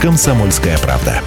«Комсомольская правда».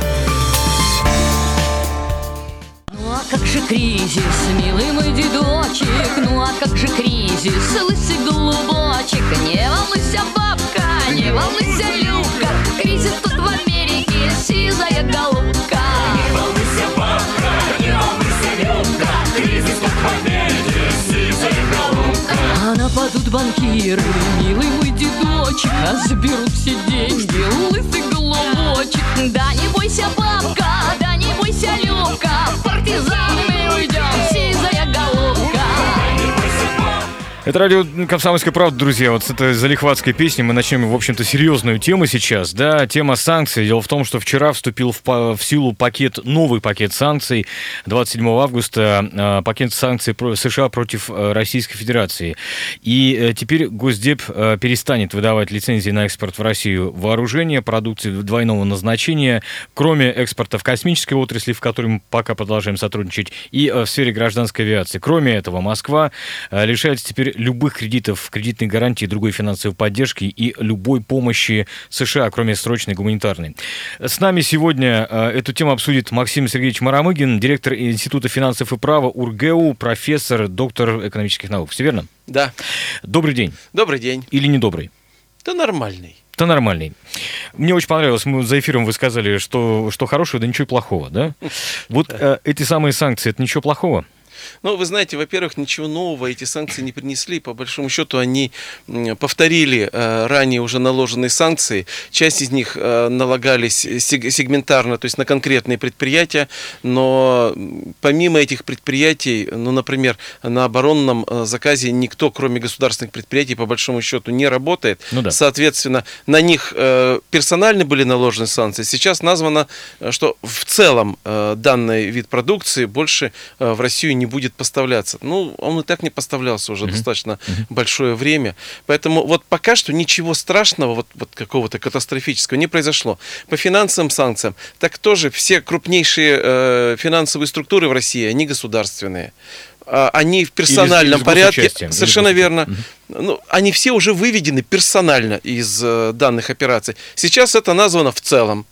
Ну а как же кризис, милый мой дедочек? Ну а как же кризис, лысый голубочек? Не волнуйся, бабка, не волнуйся, Любка Кризис тут в Америке, сизая голубка. Не волнуйся, бабка, не волнуйся, Любка Кризис тут в Америке, сизая голубка. А нападут банкиры, милый мой дедочек. А заберут все деньги, лысый голубочек Да не бойся, бабка, да не бойся, Любка. В партизан мы уйдем, сизая Это радио «Комсомольская правда», друзья. Вот с этой залихватской песни мы начнем, в общем-то, серьезную тему сейчас. Да, тема санкций. Дело в том, что вчера вступил в, в силу пакет, новый пакет санкций. 27 августа э, пакет санкций США против э, Российской Федерации. И э, теперь Госдеп э, перестанет выдавать лицензии на экспорт в Россию вооружения, продукции двойного назначения, кроме экспорта в космической отрасли, в которой мы пока продолжаем сотрудничать, и в сфере гражданской авиации. Кроме этого, Москва лишается теперь любых кредитов, кредитной гарантии, другой финансовой поддержки и любой помощи США, кроме срочной гуманитарной. С нами сегодня э, эту тему обсудит Максим Сергеевич Марамыгин, директор Института финансов и права УрГЭУ, профессор, доктор экономических наук. Все верно? Да. Добрый день. Добрый день. Или недобрый? Да нормальный. Да нормальный. Мне очень понравилось, мы за эфиром вы сказали, что, что хорошего, да ничего плохого, да? Вот э, эти самые санкции, это ничего плохого? Ну, вы знаете, во-первых, ничего нового эти санкции не принесли. По большому счету, они повторили э, ранее уже наложенные санкции. Часть из них э, налагались сег- сегментарно, то есть на конкретные предприятия. Но помимо этих предприятий, ну, например, на оборонном э, заказе никто, кроме государственных предприятий, по большому счету не работает. Ну да. Соответственно, на них э, персонально были наложены санкции. Сейчас названо, что в целом э, данный вид продукции больше э, в Россию не будет поставляться. Ну, он и так не поставлялся уже достаточно большое время. Поэтому вот пока что ничего страшного, вот, вот какого-то катастрофического не произошло. По финансовым санкциям, так тоже все крупнейшие э, финансовые структуры в России, они государственные. А, Они в персональном с порядке, или совершенно верно, госучастием. ну, они все уже выведены персонально из э, данных операций. Сейчас это названо в целом.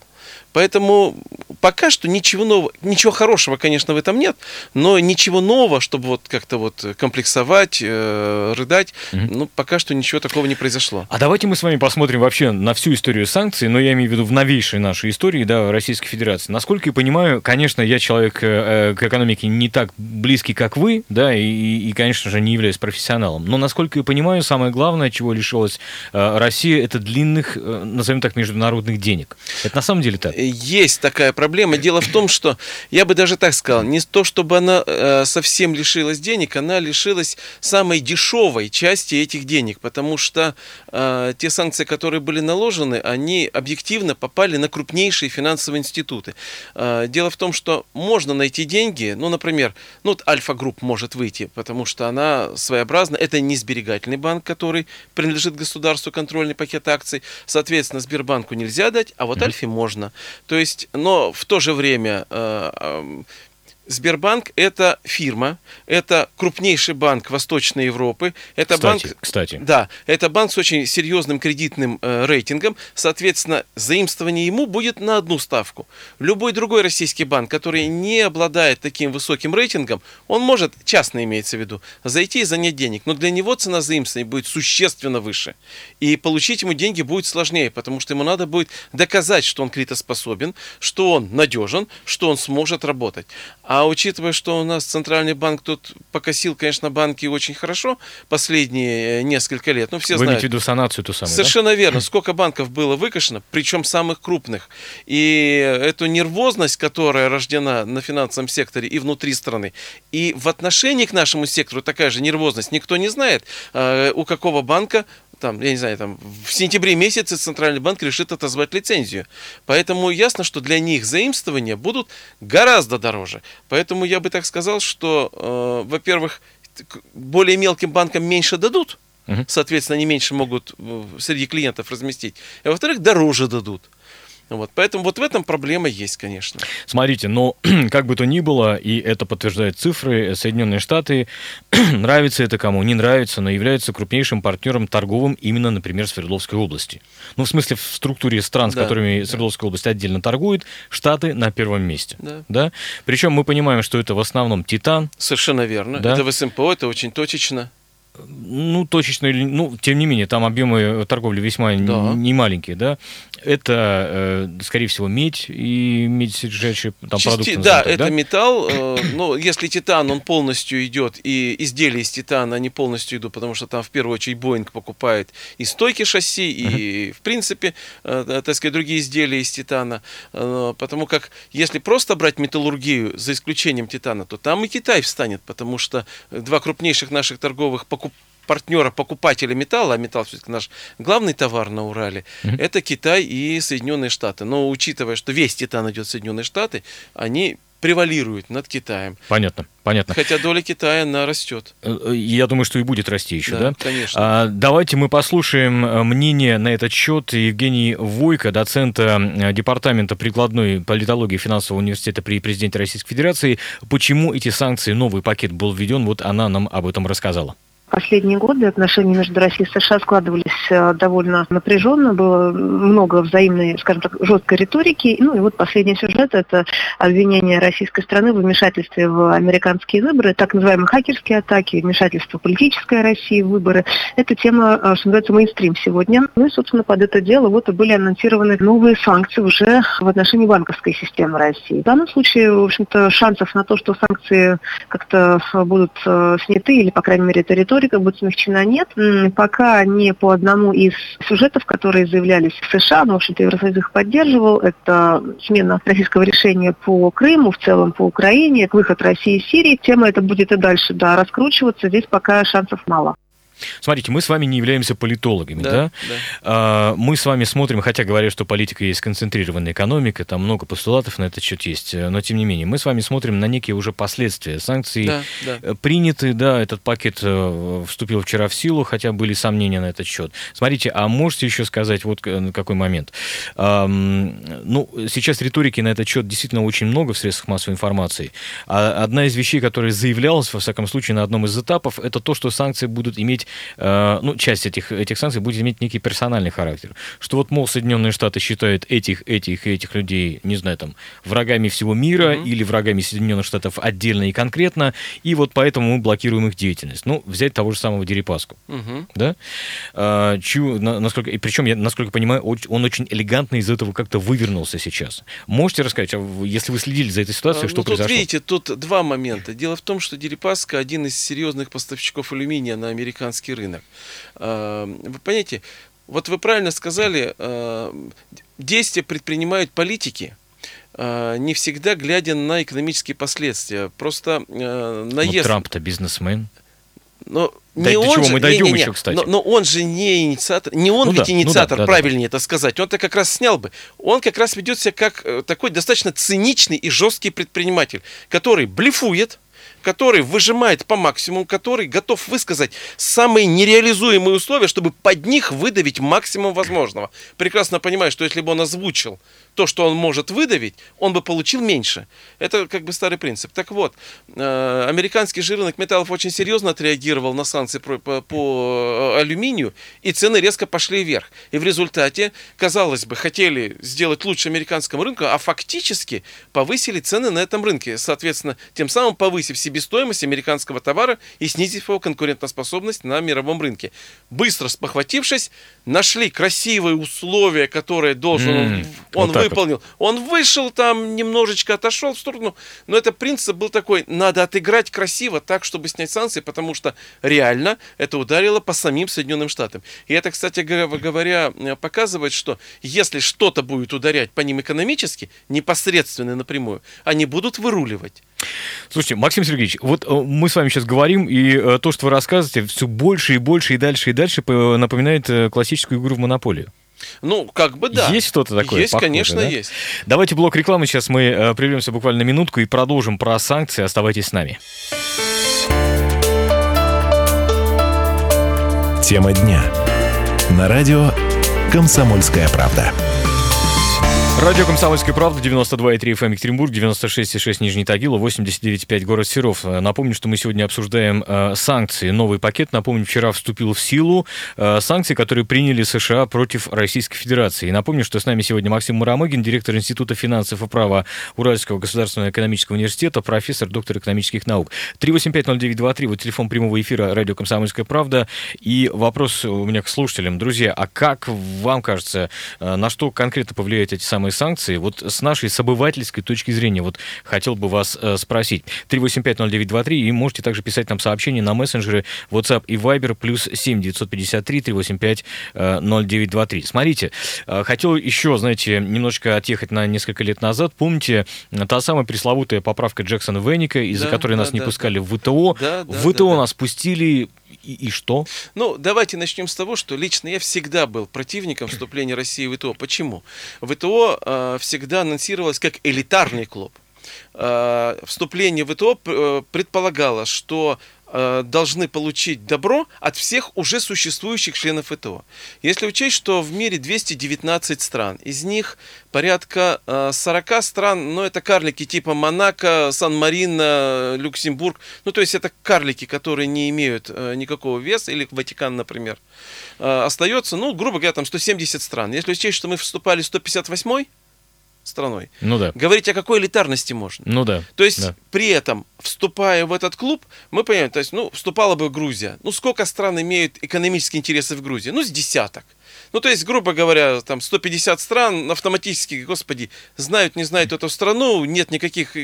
Поэтому пока что ничего нового, ничего хорошего, конечно, в этом нет, но ничего нового, чтобы вот как-то вот комплексовать, э, рыдать, ну, пока что ничего такого не произошло. А давайте мы с вами посмотрим вообще на всю историю санкций, но я имею в виду в новейшей нашей истории, да, Российской Федерации. Насколько я понимаю, конечно, я человек э, к экономике не так близкий, как вы, да, и, и, конечно же, не являюсь профессионалом. Но, насколько я понимаю, самое главное, чего лишилась э, Россия, это длинных, э, назовем так, международных денег. Это на самом деле так? Есть такая проблема. Дело в том, что я бы даже так сказал, не то, чтобы она э, совсем лишилась денег, она лишилась самой дешевой части этих денег, потому что э, те санкции, которые были наложены, они объективно попали на крупнейшие финансовые институты. Э, дело в том, что можно найти деньги, ну, например, ну, вот Альфа-групп может выйти, потому что она своеобразна. Это не сберегательный банк, который принадлежит государству, контрольный пакет акций. Соответственно, Сбербанку нельзя дать, а вот Альфе можно. То есть, но в то же время э, Сбербанк это фирма, это крупнейший банк Восточной Европы, это Кстати, банк, кстати. да, это банк с очень серьезным кредитным э, рейтингом, соответственно, заимствование ему будет на одну ставку. Любой другой российский банк, который не обладает таким высоким рейтингом, он может, частно имеется в виду, зайти и занять денег, но для него цена заимствования будет существенно выше. И получить ему деньги будет сложнее, потому что ему надо будет доказать, что он кредитоспособен, что он надежен, что он сможет работать. А учитывая, что у нас центральный банк тут покосил, конечно, банки очень хорошо последние э, несколько лет, ну все Вы знают. имеете в виду санацию ту самую, да? Совершенно верно. Сколько банков было выкашено, причем самых крупных. И эту нервозность, которая рождена на финансовом секторе и внутри страны, и в отношении к нашему сектору такая же нервозность. Никто не знает, э, у какого банка там, я не знаю, там, в сентябре месяце Центральный банк решит отозвать лицензию. Поэтому ясно, что для них заимствования будут гораздо дороже. Поэтому я бы так сказал, что, э, во-первых, более мелким банкам меньше дадут, соответственно, они меньше могут э, среди клиентов разместить. А во-вторых, дороже дадут. Вот, поэтому вот в этом проблема есть, конечно. Смотрите, но как бы то ни было, и это подтверждают цифры, Соединенные Штаты, нравится это кому, не нравится, но являются крупнейшим партнером торговым именно, например, Свердловской области. Ну, в смысле, в структуре стран, с Да, которыми да. Свердловская область отдельно торгует, Штаты на первом месте. Да. Да? Причем мы понимаем, что это в основном Титан, Совершенно верно. Да. Это в СМПО, это очень точечно. ну, точечно, ну, тем не менее, там объемы торговли весьма Да. не маленькие, да. Это, э, скорее всего, медь и медь содержащие там Части- продукты. Да, так, это металл. э, но если титан, он полностью идет, и изделия из титана, они полностью идут, потому что там в первую очередь Боинг покупает и стойки шасси, и, в принципе, э, так сказать, другие изделия из титана. Э, Потому как, если просто брать металлургию, за исключением титана, то там и Китай встанет, потому что два крупнейших наших торговых покуп партнера покупателя металла, а металл все-таки наш главный товар на Урале, это Китай и Соединенные Штаты. Но учитывая, что весь титан идет в Соединенные Штаты, они превалируют над Китаем. Понятно, понятно. Хотя доля Китая, она растет. Э, э, Я думаю, что и будет расти еще, да? Да, конечно. А, давайте мы послушаем э, мнение на этот счет Евгений Войко, доцента Департамента прикладной политологии финансового университета при президенте Российской Федерации. Почему эти санкции, новый пакет был введен, вот она нам об этом рассказала. Последние годы отношения между Россией и США складывались э, довольно напряженно, было много взаимной, скажем так, жесткой риторики. Ну и вот последний сюжет – это обвинение российской страны в вмешательстве в американские выборы, так называемые хакерские атаки, вмешательство политической России в выборы. Эта тема, э, что называется, мейнстрим сегодня. Ну и, собственно, под это дело вот и были анонсированы новые санкции уже в отношении банковской системы России. В данном случае, в общем-то, шансов на то, что санкции как-то э, будут сняты, или, по крайней мере, риторика будет смягчена, нет. Пока не по одному из сюжетов, которые заявлялись в США, но, в общем-то, Евросоюз их поддерживал, это смена российского решения по Крыму, в целом по Украине, выход России из Сирии. Тема эта будет и дальше, да, раскручиваться. Здесь пока шансов мало. Смотрите, мы с вами не являемся политологами, да? да. А, Мы с вами смотрим, хотя говорят, что политика есть концентрированная экономика, там много постулатов на этот счет есть, э, но тем не менее, мы с вами смотрим на некие уже последствия. Санкции Да, да. э, приняты, да, этот пакет э, вступил вчера в силу, хотя были сомнения на этот счет. Смотрите, а можете еще сказать вот на какой момент? Ну, сейчас риторики на этот счет действительно очень много в средствах массовой информации. А одна из вещей, которая заявлялась, во всяком случае, на одном из этапов, это то, что санкции будут иметь, э, ну, часть этих, этих санкций будет иметь некий персональный характер. Что вот, мол, Соединенные Штаты считают этих, этих и этих людей, не знаю, там, врагами всего мира или врагами Соединенных Штатов отдельно и конкретно, и вот поэтому мы блокируем их деятельность. Ну, взять того же самого Дерипаску Мгм. да? А, чью, на- насколько, и причем, я, насколько понимаю, он очень элегантно из этого как-то вывернулся сейчас. Можете рассказать, а если вы следили за этой ситуацией, А, что ну, тут, произошло? видите, тут два момента. Дело в том, что Дерипаска один из серьезных поставщиков алюминия на американский рынок. А, Вы понимаете, вот вы правильно сказали, а, действия предпринимают политики, а, не всегда глядя на экономические последствия. Просто Ну, наезд... Трамп-то бизнесмен. Но Да, не до он чего же, мы дойдем не-не-не, еще, кстати. Но, но он же не инициатор, не он Ну ведь да, ну да, инициатор, да, да, правильнее это сказать. Он-то как раз снял бы. Он как раз ведет себя как э, такой достаточно циничный и жесткий предприниматель, который блефует, который выжимает по максимуму, который готов высказать самые нереализуемые условия, чтобы под них выдавить максимум возможного. Прекрасно понимаю, что если бы он озвучил то, что он может выдавить, он бы получил меньше. Это как бы старый принцип. Так вот, э, американский же рынок металлов очень серьезно отреагировал на санкции про- по, по э, алюминию, и цены резко пошли вверх. И в результате, казалось бы, хотели сделать лучше американскому рынку, а фактически повысили цены на этом рынке. Соответственно, тем самым повысив себестоимость американского товара и снизив его конкурентоспособность на мировом рынке. Быстро спохватившись, нашли красивые условия, которые должен М, он, вот он так выполнил. Он вышел там, немножечко отошел в сторону, но это принцип был такой, надо отыграть красиво так, чтобы снять санкции, потому что реально это ударило по самим Соединенным Штатам. И это, кстати говоря, показывает, что если что-то будет ударять по ним экономически, непосредственно напрямую, они будут выруливать. Слушайте, Максим Сергеевич, вот э, мы с вами сейчас говорим, и э, то, что вы рассказываете, все больше и больше и дальше и дальше напоминает э, классическую игру в монополию. Ну, как бы да. Есть что-то такое? Есть, похожее, конечно, да? есть. Давайте блок рекламы. Сейчас мы э, прервемся буквально минутку и продолжим про санкции. Оставайтесь с нами. Тема дня. На радио «Комсомольская правда». Радио «Комсомольская правда», 92,3 FM Екатеринбург, 96,6 Нижний Тагил, 89,5 город Серов. Напомню, что мы сегодня обсуждаем э, санкции. Новый пакет, напомню, вчера вступил в силу. Э, санкции, которые приняли США против Российской Федерации. И напомню, что с нами сегодня Максим Мурамыгин, директор Института финансов и права Уральского государственного экономического университета, профессор, доктор экономических наук. 3850923, вот телефон прямого эфира радио «Комсомольская правда». И вопрос у меня к слушателям. Друзья, а как вам кажется, э, на что конкретно повлияют эти самые санкции, вот с нашей, с обывательской точки зрения, вот хотел бы вас э, спросить. 3850923, и можете также писать нам сообщения на мессенджеры WhatsApp и Viber, плюс 7 953 385 0923. Смотрите, э, хотел еще, знаете, немножечко отъехать на несколько лет назад. Помните, та самая пресловутая поправка Джексона Веника, из-за Да, которой да, нас не да, пускали в ВТО. Да, да, в ВТО да, да. нас пустили, и, и что? Ну, давайте начнем с того, что лично я всегда был противником вступления России в ВТО. Почему? ВТО э, всегда анонсировалось как элитарный клуб. Э, вступление в ВТО э, предполагало, что должны получить добро от всех уже существующих членов ВТО. Если учесть, что в мире 219 стран, из них порядка э, 40 стран, ну это карлики типа Монако, Сан-Марино, Люксембург, ну то есть это карлики, которые не имеют э, никакого веса, или Ватикан, например, Э, остается, ну, грубо говоря, там 170 стран. Если учесть, что мы вступали 158 страной, Ну да. говорить о какой элитарности можно? Ну да. То есть да. при этом, вступая в этот клуб, мы понимаем, то есть, ну, вступала бы Грузия. Ну, сколько стран имеют экономические интересы в Грузии? Ну, с десяток. Ну, то есть, грубо говоря, там 150 стран автоматически, господи, знают, не знают эту страну, нет никаких,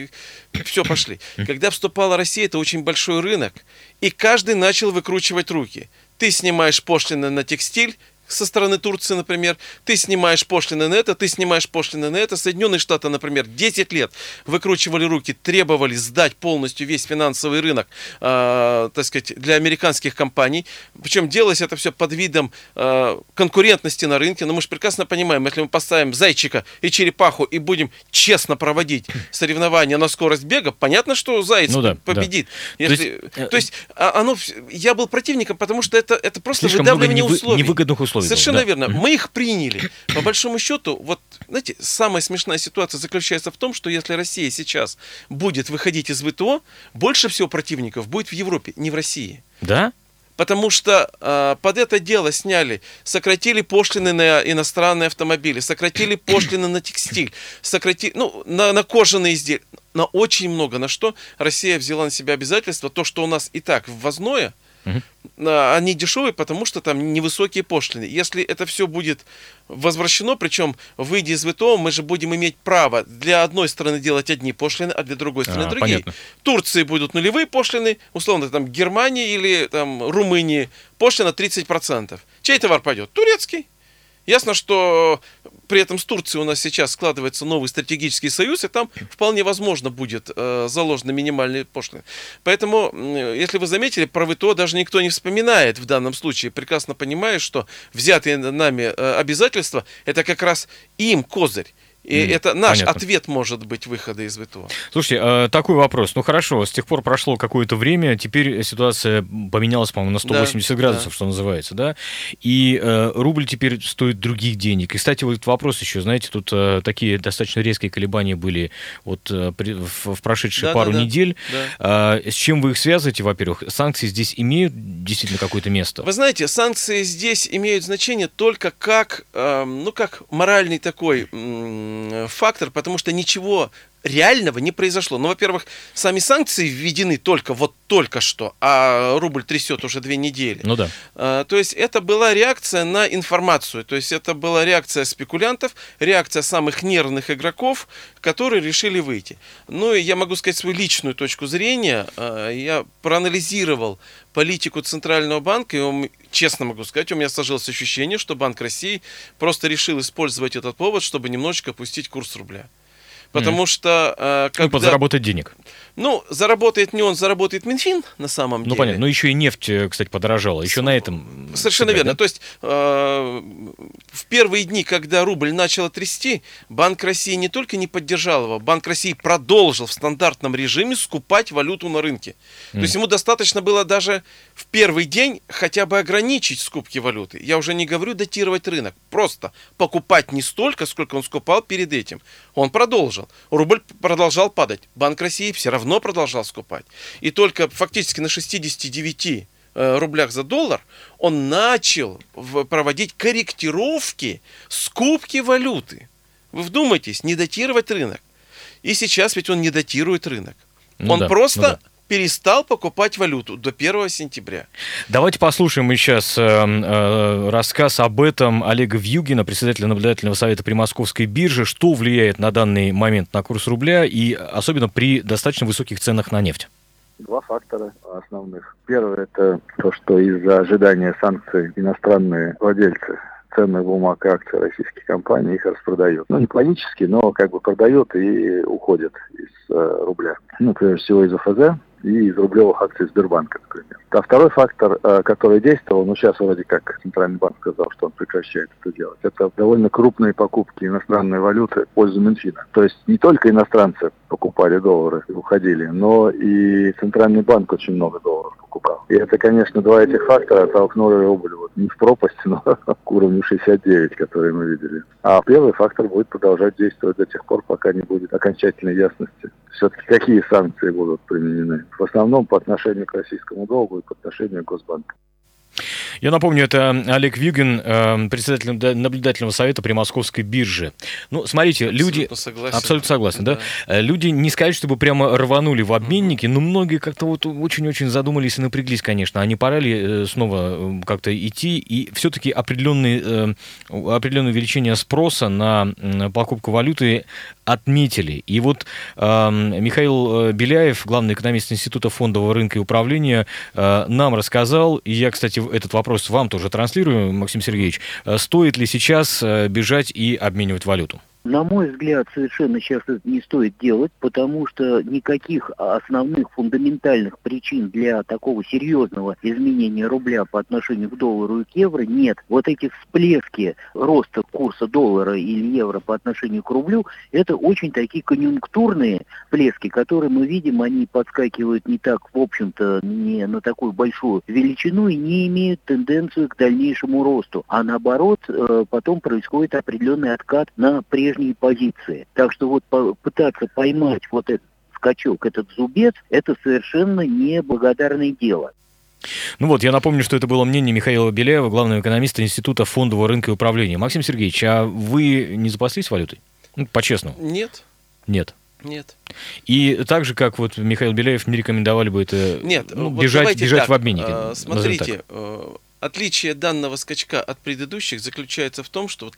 все, пошли. Когда вступала Россия, это очень большой рынок, и каждый начал выкручивать руки. Ты снимаешь пошлины на текстиль, со стороны Турции, например, ты снимаешь пошлины на это, ты снимаешь пошлины на это. Соединенные Штаты, например, 10 лет выкручивали руки, требовали сдать полностью весь финансовый рынок, э, так сказать, для американских компаний. Причем делалось это все под видом э, конкурентности на рынке. Но мы же прекрасно понимаем, если мы поставим зайчика и черепаху и будем честно проводить соревнования на скорость бега, понятно, что заяц Ну да, победит. да. Если- То есть, то есть, а, оно, я был противником, потому что это, это просто выдавливание условий. невыгодных условий. Было, Совершенно да. верно. Мы их приняли. По большому счету, вот, знаете, самая смешная ситуация заключается в том, что если Россия сейчас будет выходить из ВТО, больше всего противников будет в Европе, не в России. Да? Потому что э, под это дело сняли, сократили пошлины на иностранные автомобили, сократили пошлины на текстиль, сократили, ну, на, на кожаные изделия, на очень много. На что Россия взяла на себя обязательство, то, что у нас и так ввозное, они дешевые, потому что там невысокие пошлины. Если это все будет возвращено, причем выйдя из ВТО, мы же будем иметь право для одной страны делать одни пошлины, а для другой страны А, другие. понятно. Турции будут нулевые пошлины, условно, там Германии или там Румынии пошлина 30%. Чей товар пойдет? Турецкий. Ясно, что при этом с Турцией у нас сейчас складывается новый стратегический союз, и там вполне возможно будет э, заложены минимальные пошлины. Поэтому, если вы заметили, про ВТО даже никто не вспоминает в данном случае, прекрасно понимая, что взятые нами э, обязательства – это как раз им козырь. И Мгм, это наш понятно. ответ может быть выхода из ВТО. Слушайте, э, такой вопрос. Ну хорошо, с тех пор прошло какое-то время, теперь ситуация поменялась, по-моему, на 180 Да, градусов, да. что называется, да? И э, рубль теперь стоит других денег. И, кстати, вот вопрос еще, знаете, тут э, такие достаточно резкие колебания были вот в, прошедшие Да, пару да, да. недель. Да. А, с чем вы их связываете, во-первых? Санкции здесь имеют действительно какое-то место? Вы знаете, санкции здесь имеют значение только как, эм, ну, как моральный такой фактор, потому что ничего реального не произошло. Ну, во-первых, сами санкции введены только вот только что, а рубль трясет уже две недели. Ну да. А, То есть это была реакция на информацию, то есть это была реакция спекулянтов, реакция самых нервных игроков, которые решили выйти. Ну и я могу сказать свою личную точку зрения. А, Я проанализировал политику Центрального банка, и он, честно могу сказать, у меня сложилось ощущение, что Банк России просто решил использовать этот повод, чтобы немножечко опустить курс рубля. Потому что... а, Ну, когда- подзаработать денег. ну, заработает не он, заработает Минфин на самом деле. Ну, понятно. Но еще и нефть, э, кстати, подорожала. Еще на этом... Совершенно сыграть, верно. да? То есть э, в первые дни, когда рубль начал трясти, Банк России не только не поддержал его, Банк России продолжил в стандартном режиме скупать валюту на рынке. То есть ему достаточно было даже в первый день хотя бы ограничить скупки валюты. Я уже не говорю датировать рынок, просто покупать не столько, сколько он скупал перед этим. Он продолжил. Рубль продолжал падать. Банк России все равно продолжал скупать. И только фактически на 69 э, рублях за доллар, он начал проводить корректировки скупки валюты. Вы вдумайтесь, не датировать рынок. И сейчас ведь он не датирует рынок. Ну он да, просто ну да. Перестал покупать валюту до 1 сентября. Давайте послушаем мы сейчас э, э, рассказ об этом Олега Вьюгина, председателя наблюдательного совета при Московской бирже, что влияет на данный момент на курс рубля и особенно при достаточно высоких ценах на нефть. Два фактора основных. Первый – это то, что из-за ожидания санкций иностранные владельцы ценных бумаг и акций российских компаний их распродают. Ну, не панически, но как бы продают и уходят из э, рубля. Ну, прежде всего из ОФЗ и из рублевых акций Сбербанка, например. А второй фактор, э, который действовал, ну, сейчас вроде как Центральный банк сказал, что он прекращает это делать, это довольно крупные покупки иностранной валюты в пользу Минфина. То есть не только иностранцы покупали доллары и уходили, но и Центральный банк очень много долларов покупал. И это, конечно, два этих фактора толкнули рубль вот не в пропасть, но к уровню 69, который мы видели. А первый фактор будет продолжать действовать до тех пор, пока не будет окончательной ясности. Все-таки какие санкции будут применены? В основном по отношению к российскому долгу и по отношению к Госбанку. Я напомню, это Олег Вьюгин, э, председатель наблюдательного совета при Московской бирже. Ну, смотрите, люди... Абсолютно согласен. Абсолютно согласен, да? Э, Люди не сказать, чтобы прямо рванули в обменники, но многие как-то вот очень-очень задумались и напряглись, конечно. А не пора ли э, снова э, как-то идти и все-таки определенные, э, определенное увеличение спроса на покупку валюты отметили. И вот э, Михаил Беляев, главный экономист Института фондового рынка и управления, э, нам рассказал, и я, кстати, этот вопрос вам тоже транслирую, Максим Сергеевич, э, стоит ли сейчас э, бежать и обменивать валюту? На мой взгляд, совершенно сейчас это не стоит делать, потому что никаких основных фундаментальных причин для такого серьезного изменения рубля по отношению к доллару и к евро нет. Вот эти всплески роста курса доллара или евро по отношению к рублю, это очень такие конъюнктурные всплески, которые мы видим, они подскакивают не так, в общем-то, не на такую большую величину и не имеют тенденцию к дальнейшему росту. А наоборот, э, потом происходит определенный откат на прежние позиции. Так что вот по- пытаться поймать вот этот скачок, этот зубец, это совершенно неблагодарное дело. Ну вот, я напомню, что это было мнение Михаила Беляева, главного экономиста Института фондового рынка и управления. Максим Сергеевич, а вы не запаслись валютой? Ну, по-честному. Нет, Нет. нет. И так же, как вот Михаил Беляев, не рекомендовали бы это Нет, ну, вот бежать, бежать так, в обменнике. э, Смотрите, э, отличие данного скачка от предыдущих заключается в том, что, вот,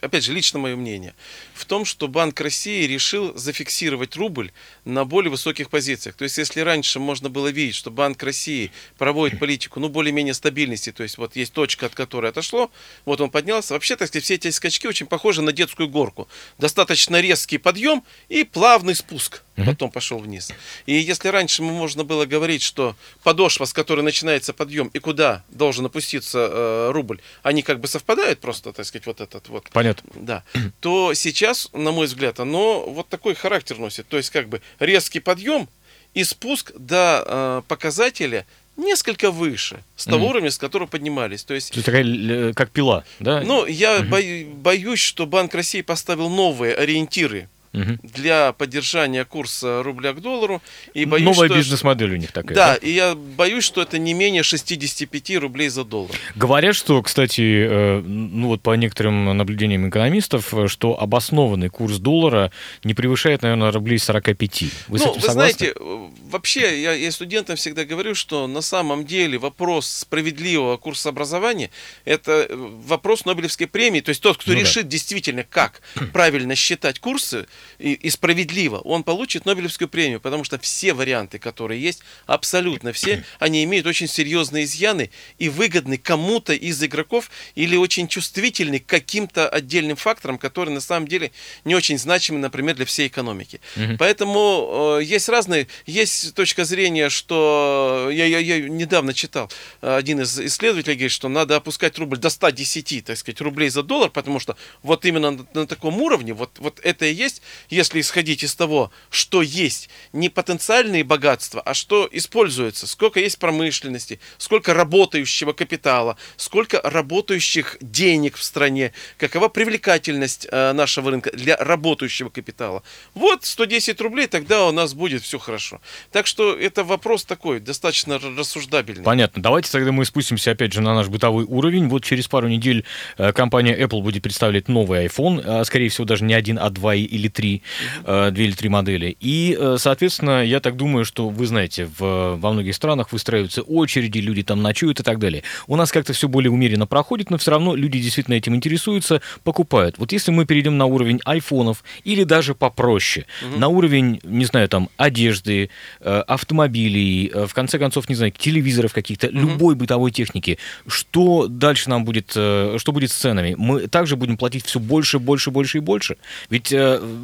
опять же, лично мое мнение, в том, что Банк России решил зафиксировать рубль на более высоких позициях. То есть, если раньше можно было видеть, что Банк России проводит политику, ну, более-менее стабильности, то есть, вот есть точка, от которой отошло, вот он поднялся. Вообще, так сказать, все эти скачки очень похожи на детскую горку. Достаточно резкий подъем и плавный спуск. Потом пошел вниз. И если раньше мы можно было говорить, что подошва, с которой начинается подъем, и куда должен опуститься э, рубль, они как бы совпадают просто, так сказать, вот этот вот. Понятно. Да. То сейчас, на мой взгляд, оно вот такой характер носит. То есть как бы резкий подъем и спуск до э, показателя несколько выше, с того Мгм. уровня, с которого поднимались. То есть То есть такая, э, как пила, да? ну, я бою- боюсь, что Банк России поставил новые ориентиры Мгм. для поддержания курса рубля к доллару. И боюсь, Новая бизнес-модель у них такая. Да, и я боюсь, что это не менее 65 рублей за доллар. Говорят, что, кстати, э, ну вот по некоторым наблюдениям экономистов, э, что обоснованный курс доллара не превышает, наверное, рублей 45. Вы с ну, этим вы согласны? знаете, э, вообще я, я студентам всегда говорю, что на самом деле вопрос справедливого курса образования это вопрос Нобелевской премии. То есть тот, кто Ну да. решит действительно, как правильно считать курсы и, и справедливо, он получит Нобелевскую премию, потому что все варианты, которые есть, абсолютно все, они имеют очень серьезные изъяны и выгодны кому-то из игроков или очень чувствительны к каким-то отдельным факторам, которые на самом деле не очень значимы, например, для всей экономики. Мгм. Поэтому э, есть разные, есть точка зрения, что я, я, я недавно читал, э, один из исследователей говорит, что надо опускать рубль до 110, так сказать, рублей за доллар, потому что вот именно на, на таком уровне, вот, вот это и есть, если исходить из того, что есть не потенциальные богатства, а что используется, сколько есть промышленности, сколько работающего капитала, сколько работающих денег в стране, какова привлекательность э, нашего рынка для работающего капитала. Вот 110 рублей, тогда у нас будет все хорошо. Так что это вопрос такой, достаточно рассуждабельный. Понятно. Давайте тогда мы спустимся опять же на наш бытовой уровень. Вот через пару недель э, компания Apple будет представлять новый iPhone, а, скорее всего даже не один, а два или три, э, две или три модели. И, э, соответственно, я так думаю, что вы знаете, в, во многих странах выстраиваются очереди, люди там ночуют и так далее. У нас как-то все более умеренно проходит, но все равно люди действительно этим интересуются, покупают. Вот если мы перейдем на уровень айфонов или даже попроще, на уровень, не знаю, там, одежды, э, автомобилей, в конце концов, не знаю, телевизоров каких-то, любой бытовой техники, что дальше нам будет, что будет с ценами? Мы также будем платить все больше, больше, больше и больше? Ведь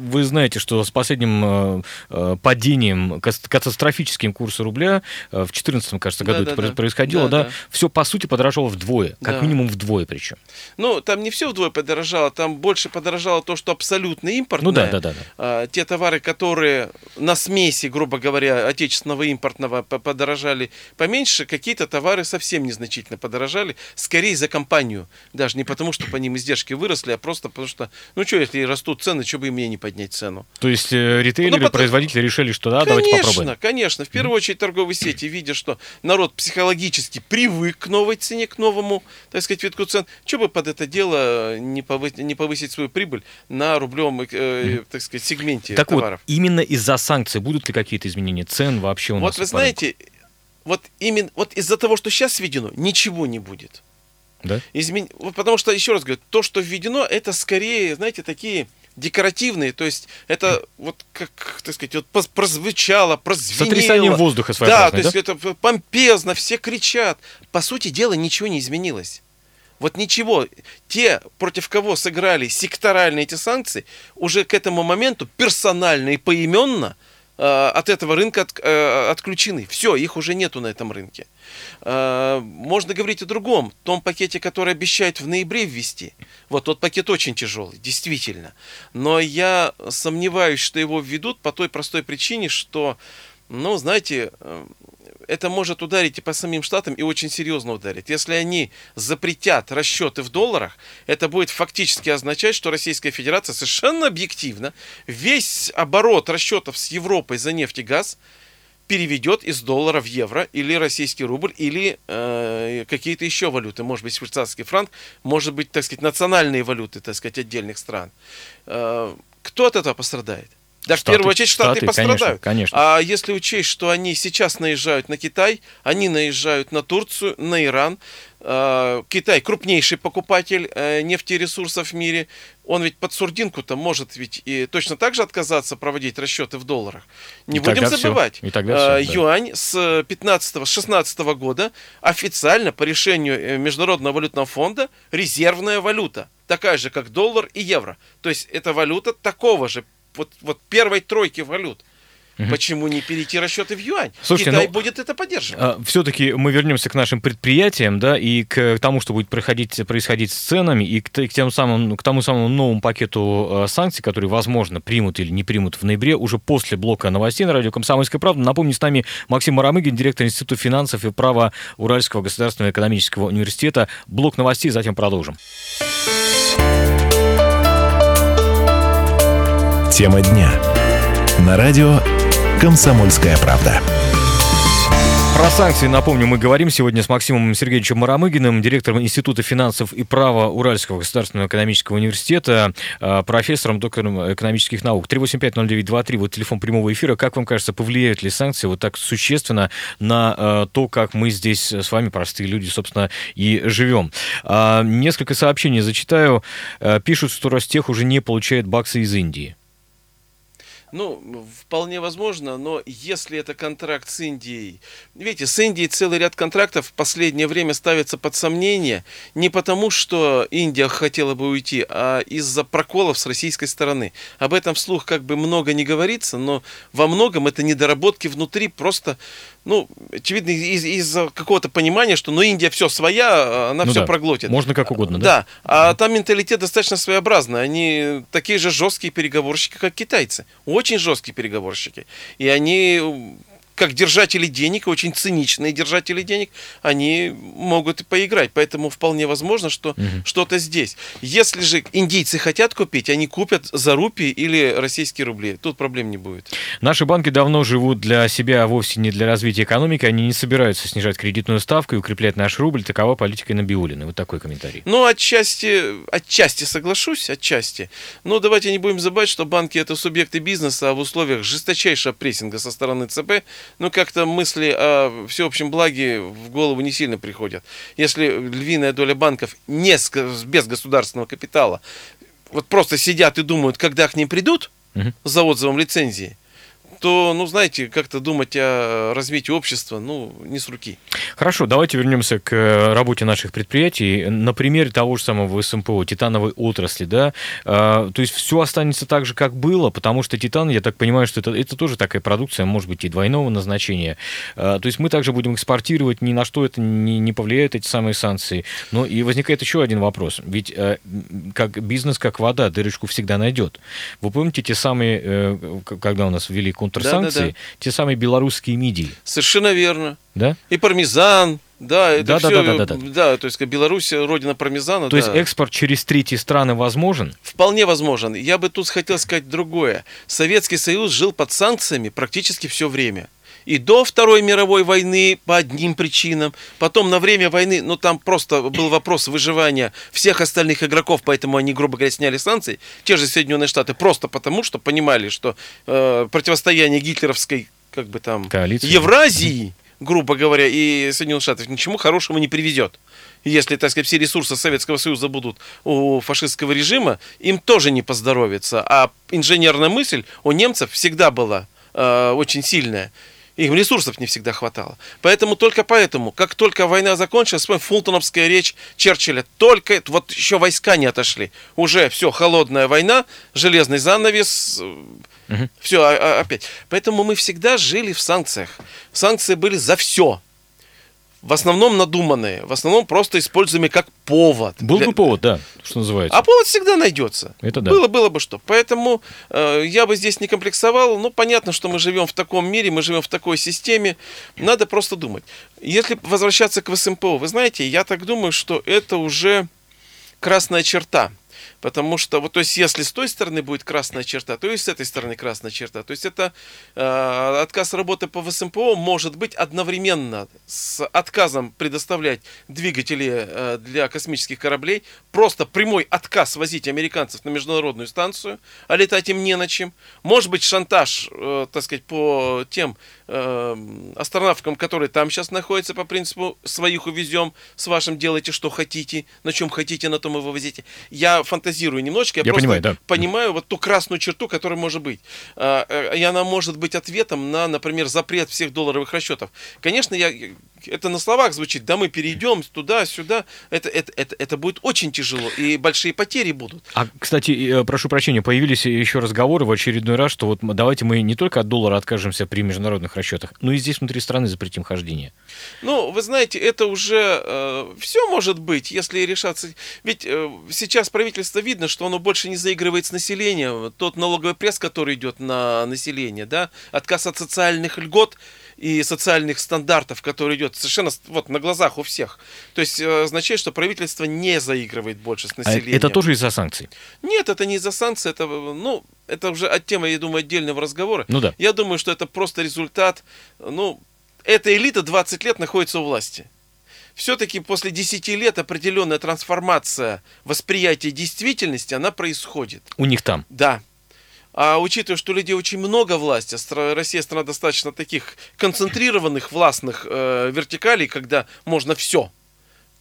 вы знаете, что с последним э, э, падением, катастрофическим курса рубля э, в 2014, кажется, году это Да-да-да. про- происходило, да, Да-да. все, по сути, подорожало вдвое, как Да. минимум вдвое причем. Ну, там не все вдвое подорожало, там больше подорожало то, что абсолютно импортное. Ну да, да, да. да. А, те товары, которые на смеси, грубо говоря, отечественного и импортного по- подорожали поменьше, какие-то товары совсем незначительно подорожали, скорее за компанию. Даже не потому, что по ним издержки выросли, а просто потому что, ну что, если растут цены, что бы и мне не поднять цену? То есть э, ритейлеры, Ну, потому- производители решили, что да, давайте конечно, попробуем. конечно. В первую очередь торговые сети, видя, что народ психологически привык к новой цене, к новому, так сказать, витку цен, что бы под это дело не, повы- не повысить свою прибыль на рублевом, э, так сказать, сегменте Так товаров. вот, именно из-за санкций будут ли какие-то изменения цен вообще у нас? Вот вы знаете, вот именно вот из-за того, что сейчас введено, ничего не будет. Да? Измен... вот Потому что, еще раз говорю, то, что введено, это скорее, знаете, такие декоративные, то есть это вот как, так сказать, вот прозвучало, прозвенело. Сотрясанием воздуха Да, то есть это помпезно, все кричат. По сути дела, ничего не изменилось. Вот ничего. Те, против кого сыграли секторальные эти санкции, уже к этому моменту персонально и поименно от этого рынка от- э, отключены. Все, их уже нету на этом рынке. Э, Можно говорить о другом, том пакете, который обещают в ноябре ввести. Вот тот пакет очень тяжелый, действительно. Но я сомневаюсь, что его введут по той простой причине, что, ну, знаете, э, это может ударить и по самим штатам, и очень серьезно ударить. Если они запретят расчеты в долларах, это будет фактически означать, что Российская Федерация совершенно объективно весь оборот расчетов с Европой за нефть и газ переведет из доллара в евро или российский рубль или э, какие-то еще валюты, может быть швейцарский франк, может быть, так сказать, национальные валюты, так сказать, отдельных стран. Э, кто от этого пострадает? Да, в Штаты, первую очередь Штаты, Штаты, пострадают. конечно, конечно. А если учесть, что они сейчас наезжают на Китай, они наезжают на Турцию, на Иран. Э, Китай крупнейший покупатель э, нефтересурсов в мире. Он ведь под сурдинку-то может ведь и точно так же отказаться проводить расчеты в долларах. Не И будем забывать. И тогда всё, да. Юань с 15 16 года официально по решению э, Международного валютного фонда резервная валюта. Такая же, как доллар и евро. То есть это валюта такого же, вот, вот первой тройки валют. Почему не перейти расчеты в юань? Слушайте, Китай ну, будет это поддерживать. все-таки мы вернемся к нашим предприятиям, да, и к тому, что будет происходить, происходить с ценами, и к, к тем самым, к тому самому новому пакету э, санкций, которые, возможно, примут или не примут в ноябре, уже после блока новостей на радио «Комсомольская правда». Напомню, с нами Максим Арамыгин, директор Института финансов и права Уральского государственного экономического университета. Блок новостей, затем продолжим. Тема дня. На радио «Комсомольская правда». Про санкции, напомню, мы говорим сегодня с Максимом Сергеевичем Марамыгиным, директором Института финансов и права Уральского государственного экономического университета, э, профессором, доктором экономических наук. 3850923, вот телефон прямого эфира. Как вам кажется, повлияют ли санкции вот так существенно на э, то, как мы здесь с вами, простые люди, собственно, и живем? А, несколько сообщений зачитаю. Пишут, что Ростех уже не получает баксы из Индии. Ну, вполне возможно, но если это контракт с Индией... Видите, с Индией целый ряд контрактов в последнее время ставится под сомнение не потому, что Индия хотела бы уйти, а из-за проколов с российской стороны. Об этом вслух как бы много не говорится, но во многом это недоработки внутри просто ну, очевидно, из- из-за какого-то понимания, что ну Индия все своя, она Ну все да, проглотит. Можно как угодно, да? Да, а там менталитет достаточно своеобразный. Они такие же жесткие переговорщики, как китайцы. Очень жесткие переговорщики. И они как держатели денег, очень циничные держатели денег, они могут и поиграть. Поэтому вполне возможно, что что-то здесь. Если же индийцы хотят купить, они купят за рупии или российские рубли. Тут проблем не будет. Наши банки давно живут для себя, а вовсе не для развития экономики. Они не собираются снижать кредитную ставку и укреплять наш рубль. Такова политика Набиулина. Вот такой комментарий. Ну, отчасти, отчасти соглашусь, отчасти. Но давайте не будем забывать, что банки это субъекты бизнеса, а в условиях жесточайшего прессинга со стороны ЦБ, ну, как-то мысли о всеобщем благе в голову не сильно приходят. Если львиная доля банков не с, без государственного капитала, вот просто сидят и думают, когда к ним придут за отзывом лицензии, то, ну, знаете, как-то думать о развитии общества, ну, не с руки. Хорошо, давайте вернемся к э, работе наших предприятий. На примере того же самого СМПО, титановой отрасли, да, А, то есть все останется так же, как было, потому что титан, я так понимаю, что это, это тоже такая продукция, может быть, и двойного назначения. А, То есть мы также будем экспортировать, ни на что это не, не повлияют эти самые санкции. Но и возникает еще один вопрос. Ведь э, как бизнес, как вода, дырочку всегда найдет. Вы помните те самые, э, когда у нас ввели контрсанкции, Да-да-да. те самые белорусские мидии, Совершенно верно. да? И пармезан, да, это Да, да, все, да, да, да, да. то есть Беларусь родина пармезана. То есть да. экспорт через третьи страны возможен? Вполне возможен. Я бы тут хотел сказать другое. Советский Союз жил под санкциями практически все время. И до Второй мировой войны по одним причинам, потом на время войны, ну там просто был вопрос выживания всех остальных игроков, поэтому они, грубо говоря, сняли санкции, те же Соединенные Штаты, просто потому, что понимали, что э, противостояние гитлеровской, как бы там, Коалиции. Евразии, грубо говоря, и Соединенных Штатов ничему хорошему не приведет. Если, так сказать, все ресурсы Советского Союза будут у фашистского режима, им тоже не поздоровится. А инженерная мысль у немцев всегда была э, очень сильная. Им ресурсов не всегда хватало. Поэтому только поэтому, как только война закончилась, вспомни, фултоновская речь Черчилля, только вот еще войска не отошли. Уже все, холодная война, железный занавес, все опять. Поэтому мы всегда жили в санкциях. Санкции были за все. В основном надуманные, в основном просто используемые как повод. Был для- бы повод, да, что называется. а повод всегда найдется. Это да. Было, было бы что. Поэтому э, я бы здесь не комплексовал. Ну, понятно, что мы живем в таком мире, мы живем в такой системе. Надо просто думать. Если возвращаться к ВСМПО, вы знаете, я так думаю, что это уже красная черта. Потому что, вот, то есть, если с той стороны будет красная черта, то и с этой стороны красная черта. То есть, это э, отказ работы по ВСМПО может быть одновременно с отказом предоставлять двигатели э, для космических кораблей, просто прямой отказ возить американцев на международную станцию, а летать им не на чем. Может быть шантаж, э, так сказать, по тем э, астронавткам, которые там сейчас находятся, по принципу своих увезем, с вашим делайте, что хотите, на чем хотите, на том и вывозите. Я фантазирую немножечко, я, Я просто понимаю, да. понимаю вот ту красную черту, которая может быть. А, э, И она может быть ответом на, например, запрет всех долларовых расчетов. Конечно, я, это на словах звучит, да мы перейдем туда, сюда. Это, это, это, это будет очень тяжело, и большие потери будут. А, кстати, э, прошу прощения, появились еще разговоры в очередной раз, что вот давайте мы не только от доллара откажемся при международных расчетах, но и здесь внутри страны запретим хождение. Ну, вы знаете, это уже все может быть, если решаться. Ведь э, сейчас правительство видно, что оно больше не заигрывает с населением. Тот налоговый пресс, который идет на население, да, отказ от социальных льгот и социальных стандартов, который идет совершенно вот на глазах у всех. То есть э, означает, что правительство не заигрывает больше с А населением. это тоже из-за санкций? Нет, это не из-за санкций, это, ну, это уже от темы, я думаю, отдельного разговора. Ну да. Я думаю, что это просто результат, ну, эта элита 20 лет находится у власти. Все-таки после 10 лет определенная трансформация восприятия действительности, она происходит. У них там. Да. А учитывая, что людей очень много власти, стра- Россия страна достаточно таких концентрированных властных э, вертикалей, когда можно все.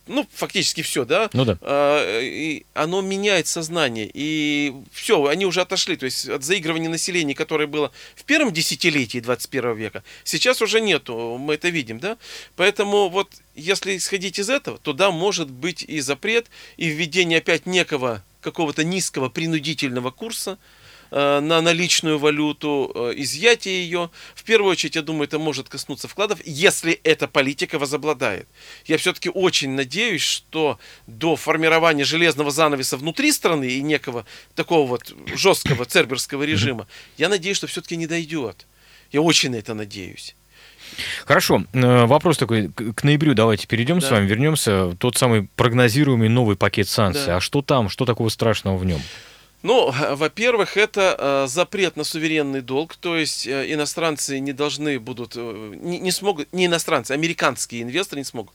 Ну, фактически все, да? Ну да. А, и оно меняет сознание. И все, они уже отошли. То есть от заигрывания населения, которое было в первом десятилетии 21 века, сейчас уже нету. Мы это видим, да? Поэтому вот если исходить из этого, то да, может быть и запрет, и введение опять некого какого-то низкого принудительного курса, на наличную валюту, э, изъятие ее. В первую очередь, я думаю, это может коснуться вкладов, если эта политика возобладает. Я все-таки очень надеюсь, что до формирования железного занавеса внутри страны и некого такого вот жесткого церберского режима, я надеюсь, что все-таки не дойдет. Я очень на это надеюсь. Хорошо, э, вопрос такой, к ноябрю давайте перейдем с Да. вами, вернемся. Тот самый прогнозируемый новый пакет санкций. Да. А что там, что такого страшного в нем? Ну, во-первых, это э, запрет на суверенный долг, то есть э, иностранцы не должны будут, э, не, не смогут, не иностранцы, американские инвесторы не смогут.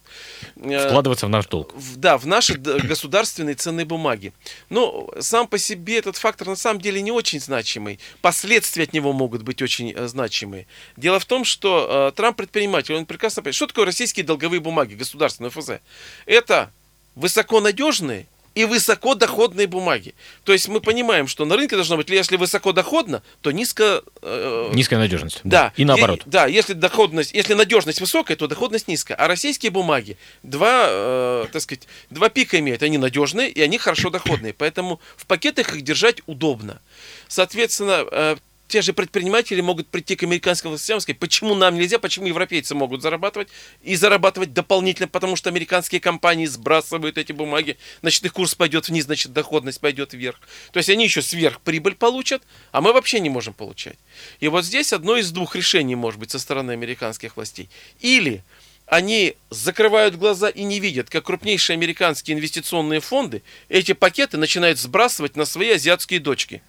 Вкладываться в наш долг. да, в наши государственные ценные бумаги. Но сам по себе этот фактор на самом деле не очень значимый. Последствия от него могут быть очень значимые. Дело в том, что Трамп предприниматель, он прекрасно понимает, что такое российские долговые бумаги, государственные ФЗ. Это высоконадежные и высокодоходные бумаги. То есть мы понимаем, что на рынке должно быть, если высокодоходно, то низко... э, Низкая надежность. да. И наоборот. Е- да, если доходность, если надежность высокая, то доходность низкая. А российские бумаги два, э, так сказать, два пика имеют. Они надежные и они хорошо доходные. Поэтому в пакетах их держать удобно. Соответственно, э, те же предприниматели могут прийти к американским властям и сказать, почему нам нельзя, почему европейцы могут зарабатывать и зарабатывать дополнительно, потому что американские компании сбрасывают эти бумаги, значит их курс пойдет вниз, значит доходность пойдет вверх. То есть они еще сверхприбыль получат, а мы вообще не можем получать. И вот здесь одно из двух решений может быть со стороны американских властей. Или они закрывают глаза и не видят, как крупнейшие американские инвестиционные фонды эти пакеты начинают сбрасывать на свои азиатские дочки.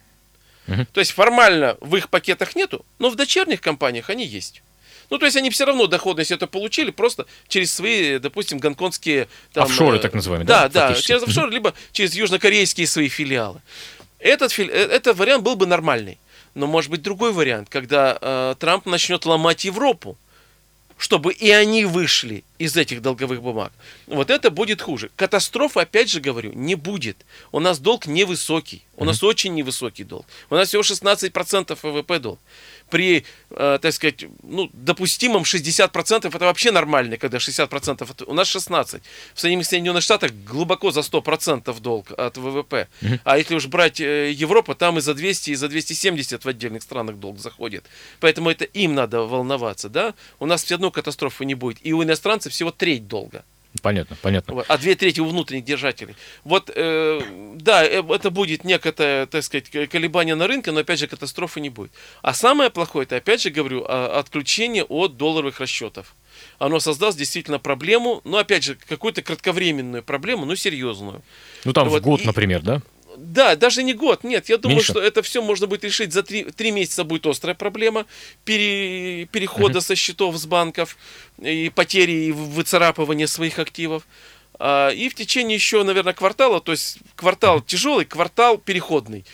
То есть формально в их пакетах нету, но в дочерних компаниях они есть. Ну, то есть они все равно доходность это получили просто через свои, допустим, гонконгские... там, Офшоры, э, так называемые, Да, да, да, фактически? через офшоры, либо через южнокорейские свои филиалы. Этот, фили- э, этот вариант был бы нормальный. Но может быть другой вариант, когда э, Трамп начнет ломать Европу, чтобы и они вышли из этих долговых бумаг. Вот это будет хуже. Катастрофы, опять же говорю, не будет. У нас долг невысокий. У нас очень невысокий долг. У нас всего 16% ВВП долг. При, э, так сказать, ну, допустимом 60% это вообще нормально, когда 60%. это- У нас 16. В Соединенных Соединенных Штатах глубоко за 100% долг от ВВП. А если уж брать э, Европу, там и за 200, и за 270 в отдельных странах долг заходит. Поэтому это им надо волноваться, да? У нас все равно катастрофы не будет. И у иностранцев всего треть долга. Понятно, понятно. Вот, а две трети у внутренних держателей. Вот, э, да, э, это будет некое, так сказать, колебание на рынке, но опять же катастрофы не будет. А самое плохое, это опять же говорю, а, отключение от долларовых расчетов. Оно создаст действительно проблему, но опять же, какую-то кратковременную проблему, но серьезную. Ну там Вот, в год, и- например, да? Да, даже не год, нет. Я думаю, Меньше? что это все можно будет решить за три, три месяца будет острая проблема пере- перехода со счетов с банков и потери и выцарапывания своих активов. А, И в течение еще, наверное, квартала, то есть квартал тяжелый, квартал переходный.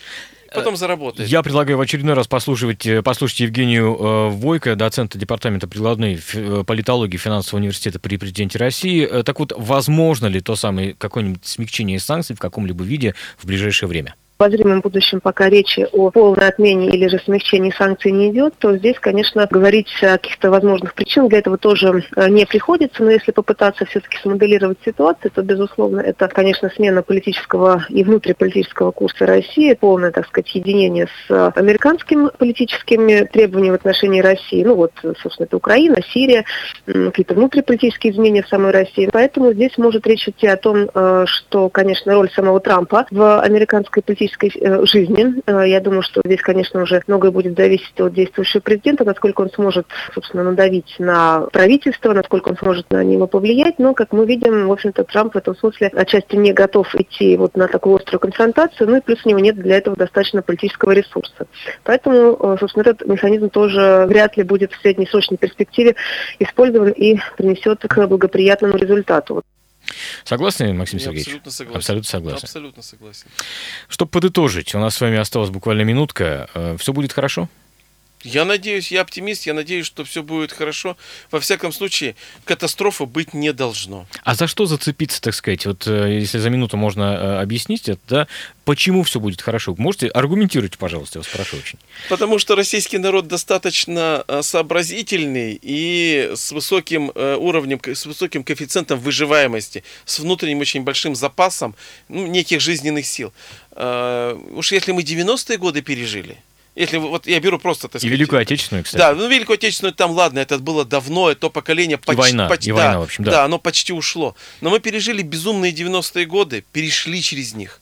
Потом заработает. Я предлагаю в очередной раз послушать, э, послушать Евгению э, Войко, доцента Департамента прикладной э, политологии Финансового университета при президенте России. Так вот, возможно ли то самое какое-нибудь смягчение санкций в каком-либо виде в ближайшее время? В обозримом будущем пока речи о полной отмене или же смягчении санкций не идет, то здесь, конечно, говорить о каких-то возможных причинах для этого тоже э, не приходится, но если попытаться все-таки смоделировать ситуацию, то, безусловно, это, конечно, смена политического и внутриполитического курса России, полное, так сказать, единение с американскими политическими требованиями в отношении России. Ну вот, собственно, это Украина, Сирия, какие-то внутриполитические изменения в самой России. Поэтому здесь может речь идти о том, э, что, конечно, роль самого Трампа в американской политической э, жизни. Э, я думаю, что здесь, конечно, уже многое будет зависеть от действующего президента, насколько он сможет, собственно, надавить на правительство, насколько он сможет на него повлиять. Но, как мы видим, в общем-то, Трамп в этом смысле отчасти не готов идти вот на такую острую конфронтацию, ну и плюс у него нет для этого достаточно политического ресурса. Поэтому, собственно, этот механизм тоже вряд ли будет в среднесрочной перспективе использован и принесет к благоприятному результату. Согласны, Максим Я Сергеевич? абсолютно согласен. Абсолютно согласен. Абсолютно согласен. Чтобы подытожить, у нас с вами осталась буквально минутка. Все будет хорошо? Я надеюсь, я оптимист, я надеюсь, что все будет хорошо. Во всяком случае, катастрофы быть не должно. А за что зацепиться, так сказать? Вот если за минуту можно объяснить это, да, почему все будет хорошо? Можете аргументировать, пожалуйста, я вас прошу очень. Потому что российский народ достаточно сообразительный и с высоким уровнем, с высоким коэффициентом выживаемости, с внутренним очень большим запасом ну, неких жизненных сил. Уж если мы 90-е годы пережили, если вот я беру просто, так сказать... И Великую Отечественную, кстати. Да, ну Великую Отечественную там, ладно, это было давно, это то поколение почти... И война, почти, и да, война, в общем, да. Да, оно почти ушло. Но мы пережили безумные 90-е годы, перешли через них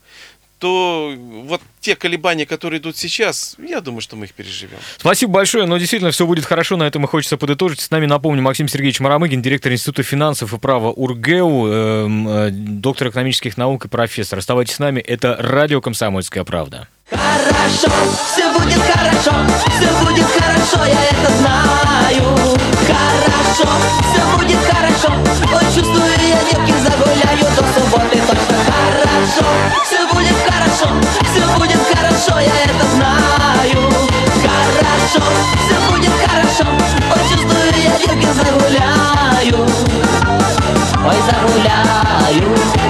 то вот те колебания, которые идут сейчас, я думаю, что мы их переживем. Спасибо большое, но действительно все будет хорошо, на этом и хочется подытожить. С нами, напомню, Максим Сергеевич Марамыгин, директор Института финансов и права УрГЭУ, э, э, доктор экономических наук и профессор. Оставайтесь с нами, это радио «Комсомольская правда». Хорошо, все будет хорошо, все будет хорошо, я это знаю. Хорошо, все будет хорошо, вот чувствую я девки загуляю до субботы точно. Хорошо, все будет хорошо, все будет хорошо, я это знаю. Хорошо, все будет хорошо, вот чувствую я девки загуляю, ой, загуляю.